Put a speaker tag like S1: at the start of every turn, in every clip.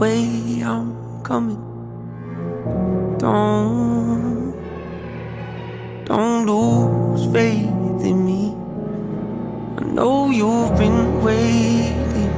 S1: way, I'm coming. Don't, don't lose faith in me. I know you've been waiting.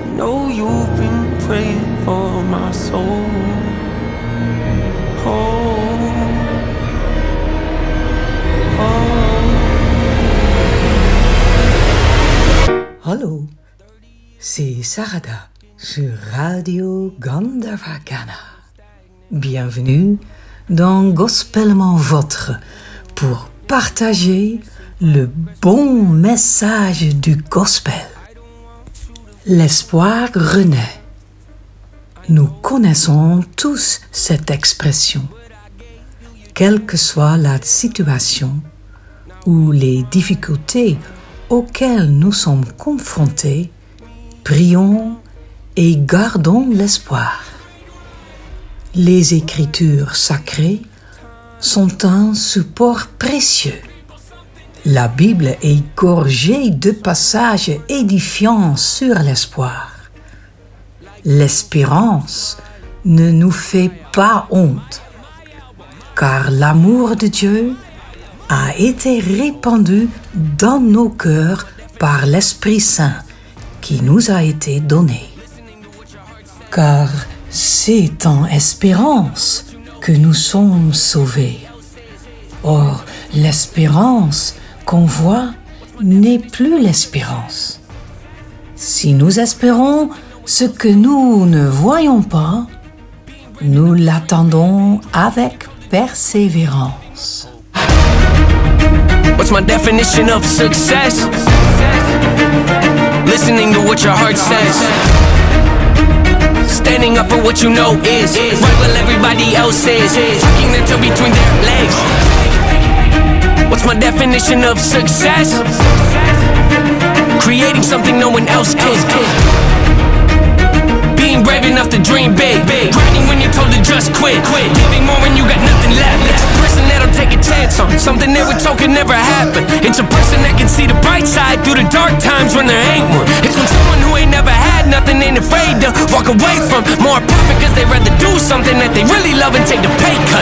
S1: I know you've been praying for my soul. Oh, oh.
S2: Hallo, c'est Sarada sur Radio Gandharvagana. Bienvenue dans Gospellement Votre pour partager le bon message du Gospel. L'espoir renaît. Nous connaissons tous cette expression. Quelle que soit la situation ou les difficultés auxquelles nous sommes confrontés, prions et gardons l'espoir. Les Écritures sacrées sont un support précieux. La Bible est gorgée de passages édifiants sur l'espoir. L'espérance ne nous fait pas honte, car l'amour de Dieu a été répandu dans nos cœurs par l'Esprit Saint qui nous a été donné. Car c'est en espérance que nous sommes sauvés. Or, l'espérance qu'on voit n'est plus l'espérance. Si nous espérons ce que nous ne voyons pas, nous l'attendons avec persévérance.
S3: What's my definition of success? Listening to what your heart says. Standing up for what you know is right while everybody else is. Tucking their tail between their legs. What's my definition of success? Creating something no one else can. Brave enough to dream big. big. Grinding when you're told to just quit. Giving more when you got nothing left. It's a person that'll take a chance on something they were told could never happen. It's a person that can see the bright side through the dark times when there ain't one. It's when someone who ain't never had nothing ain't afraid to walk away from more profit because they rather do something that they really love and take the pay cut.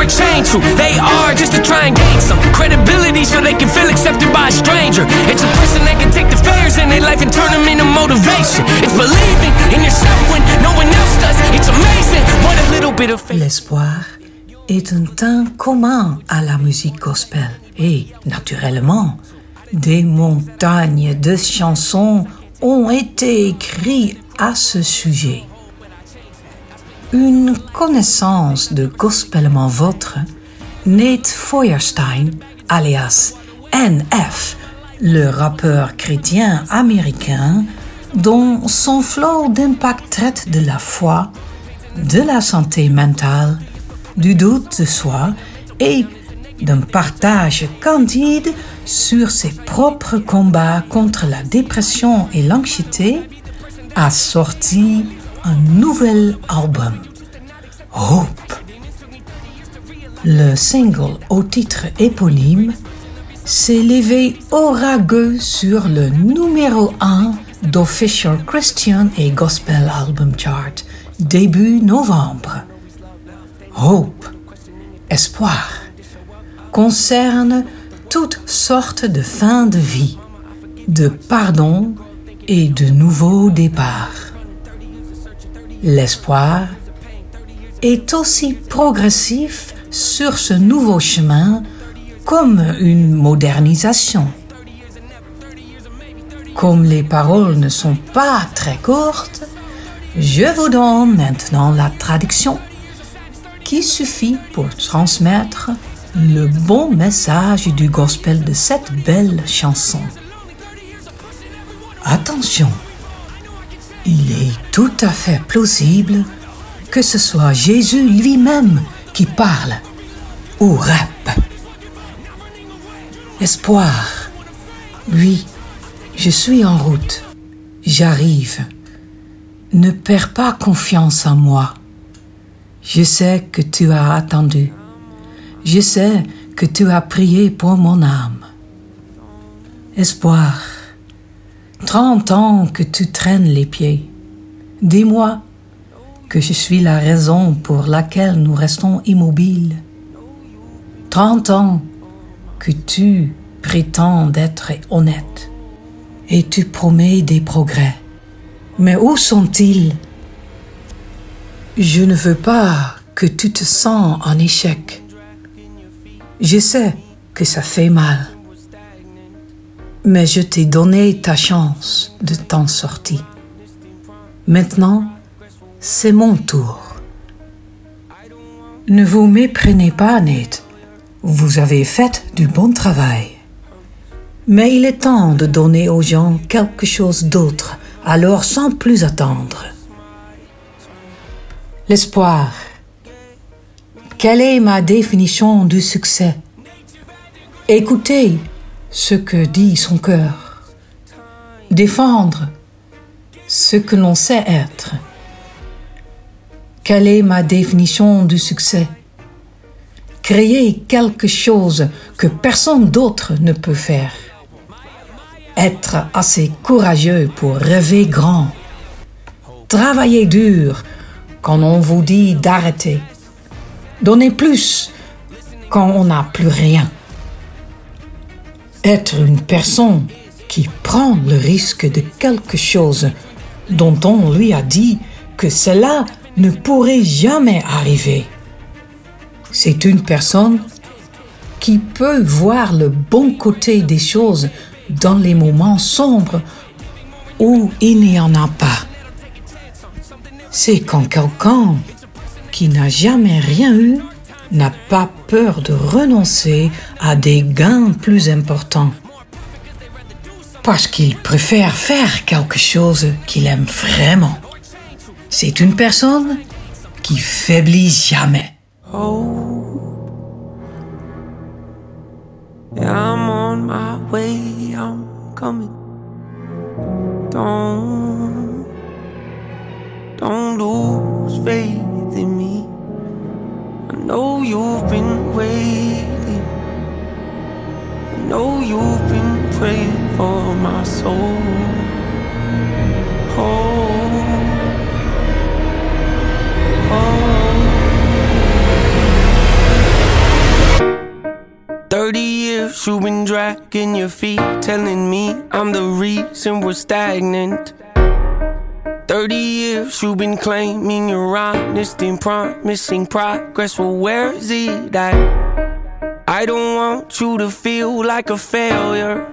S3: Or who they are just to try and gain some credibility so they can feel accepted by a stranger. It's a person that can take the failures in their life and turn them into motivation. It's believing in yourself when no one else does. It's amazing what a little bit of faith.
S2: L'espoir est un teint commun à la musique gospel et, naturellement, des montagnes de chansons ont été écrites à ce sujet. Une connaissance de Gospellement Votre, Nate Feuerstein, alias NF, le rappeur chrétien américain, dont son flow d'impact traite de la foi, de la santé mentale, du doute de soi et d'un partage candide sur ses propres combats contre la dépression et l'anxiété, a sorti un nouvel album, Hope. Le single au titre éponyme s'est levé orageux sur le numéro 1 d'Official Christian et Gospel Album Chart début novembre. Hope, espoir, concerne toutes sortes de fins de vie, de pardon et de nouveaux départs. L'espoir est aussi progressif sur ce nouveau chemin comme une modernisation. Comme les paroles ne sont pas très courtes, je vous donne maintenant la traduction qui suffit pour transmettre le bon message du gospel de cette belle chanson. Attention, il est tout à fait plausible que ce soit Jésus lui-même qui parle ou rap. Espoir, oui, je suis en route, j'arrive. Ne perds pas confiance en moi. Je sais que tu as attendu. Je sais que tu as prié pour mon âme. Espoir, trente ans que tu traînes les pieds. Dis-moi que je suis la raison pour laquelle nous restons immobiles. Trente ans que tu prétends d'être honnête et tu promets des progrès. Mais où sont-ils? Je ne veux pas que tu te sens en échec. Je sais que ça fait mal. Mais je t'ai donné ta chance de t'en sortir. Maintenant, c'est mon tour. Ne vous méprenez pas, Nate. Vous avez fait du bon travail. Mais il est temps de donner aux gens quelque chose d'autre, alors sans plus attendre. L'espoir. Quelle est ma définition du succès? Écoutez ce que dit son cœur. Défendre ce que l'on sait être. Quelle est ma définition du succès? Créer quelque chose que personne d'autre ne peut faire. Être assez courageux pour rêver grand. Travailler dur quand on vous dit d'arrêter. Donner plus quand on n'a plus rien. Être une personne qui prend le risque de quelque chose dont on lui a dit que cela ne pourrait jamais arriver. C'est une personne qui peut voir le bon côté des choses dans les moments sombres où il n'y en a pas. C'est quand quelqu'un qui n'a jamais rien eu n'a pas peur de renoncer à des gains plus importants. Parce qu'il préfère faire quelque chose qu'il aime vraiment. C'est une personne qui faiblit jamais.
S3: Know you've been waiting. I know you've been praying for my soul. Oh, oh. 30 years you've been dragging your feet, telling me I'm the reason we're stagnant. 30 years you've been claiming you're honest and promising progress. Well, where is it at? I don't want you to feel like a failure.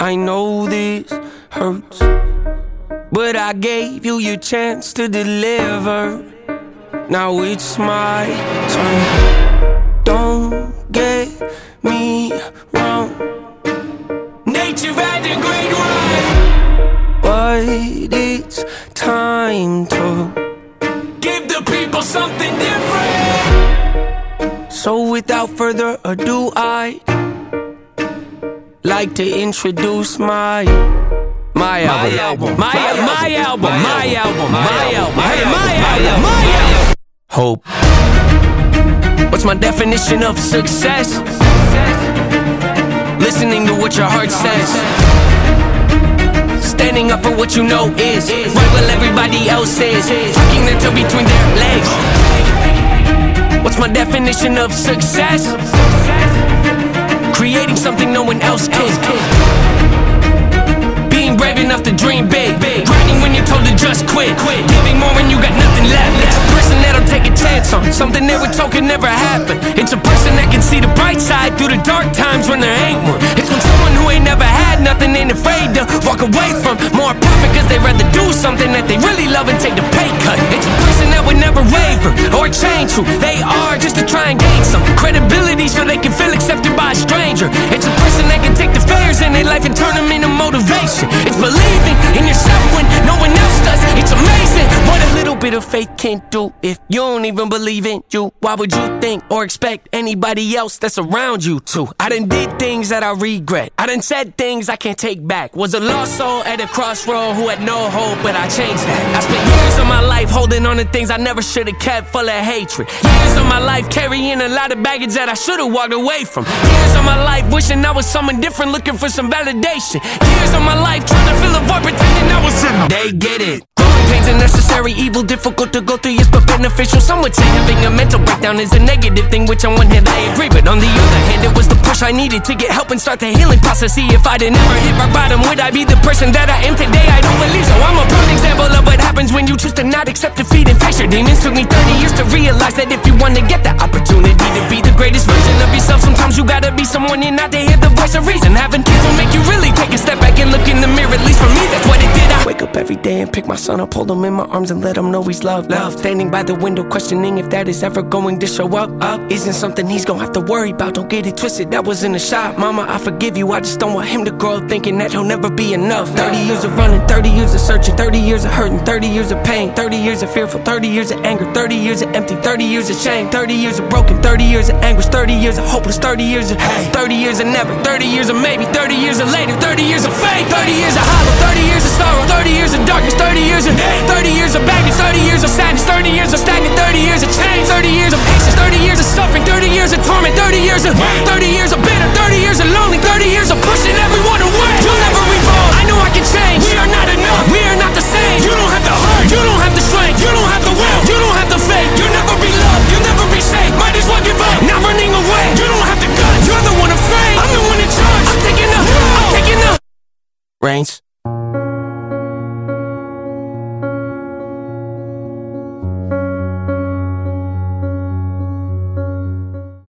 S3: I know this hurts, but I gave you your chance to deliver. Now it's my turn. Don't get me wrong. Nature had a great run, but it's time to give the people something different. So without further ado, I like to introduce my my album, my album, my album, my album, my album, my album, my album. Hope. What's my definition of success? Listening to what your heart says. Standing up for what you know is right while everybody else is. Tucking their toe between their legs. What's my definition of success? Creating something no one else can. Being brave enough to dream big. Grinding when you're told to just quit. Giving more when you got nothing left. Person that'll take a chance on something they were could never happen. It's a person that can see the bright side through the dark times when there ain't one. It's when someone who ain't never had nothing ain't afraid to walk away from more profit because they rather do something that they really love and take the pay cut. It's a person that would never waver or change who they are just to try and gain some credibility so they can feel accepted by a stranger. It's a person that can take the failures in their life and turn them into motivation. It's believing in yourself when no one else bit of faith can't do. If you don't even believe in you, why would you think or expect anybody else that's around you to? I done did things that I regret. I done said things I can't take back. Was a lost soul at a crossroad who had no hope, but I changed that. I spent years of my life holding on to things I never should have kept full of hatred. Years of my life carrying a lot of baggage that I should have walked away from. Years of my life wishing I was someone different, looking for some validation. Years of my life trying to fill a void, pretending I was in. They get it. Pains a necessary evil, difficult to go through, yes, but beneficial. Some would say having a mental breakdown is a negative thing, which on one hand I agree, but on the other hand, it was the push I needed to get help and start the healing process. See, if I'd never hit rock bottom, would I be the person that I am today? I don't believe so. I'm a perfect example of what happens when you choose to not accept defeat and face your demons. Took me 30 years to realize that if you want to get the opportunity to be the greatest version of yourself, sometimes you gotta be someone you're not to hear the voice of reason. Having kids will make you really take a step back and look in the mirror. At least for me, that's what it did. I wake up every day and pick my son up, hold him in my arms and let him know he's loved. Love. Standing by the window, questioning if that is ever going to show up. Up isn't something he's gonna have to worry about. Don't get it twisted. That was in a shot, Mama. I forgive you. I just don't want him to grow up thinking that he'll never be enough. 30 years of running, 30 years of searching, 30 years of hurting, 30 years of pain, 30 years of fearful, 30 years of anger, 30 years of empty, 30 years of shame, 30 years of broken, 30 years of anguish, 30 years of hopeless, 30 years of hey, 30 years of never, 30 years of maybe, 30 years of later, 30 years of faith, 30 years of hollow, 30 years of sorrow, 30 years of darkness, 30 years of hate, 30 years of baggage, 30 years of sadness, 30 years of stagnant, 30 years of change, 30 years of patience, 30 years of suffering, 30 years of torment, 30 years of 30 years of bitter, 30 years of lonely, 30 years of pushing everyone away. You'll never evolve. I know I can change. We are not enough. We are not the same. You don't have the heart. You don't have the strength. You don't have the will. You don't have the faith. You'll never be loved. You'll never be safe. Might as well give up. Not running away. You don't have the guts. You're the one afraid. I'm the one in charge. I'm taking the. I'm taking the. Reigns.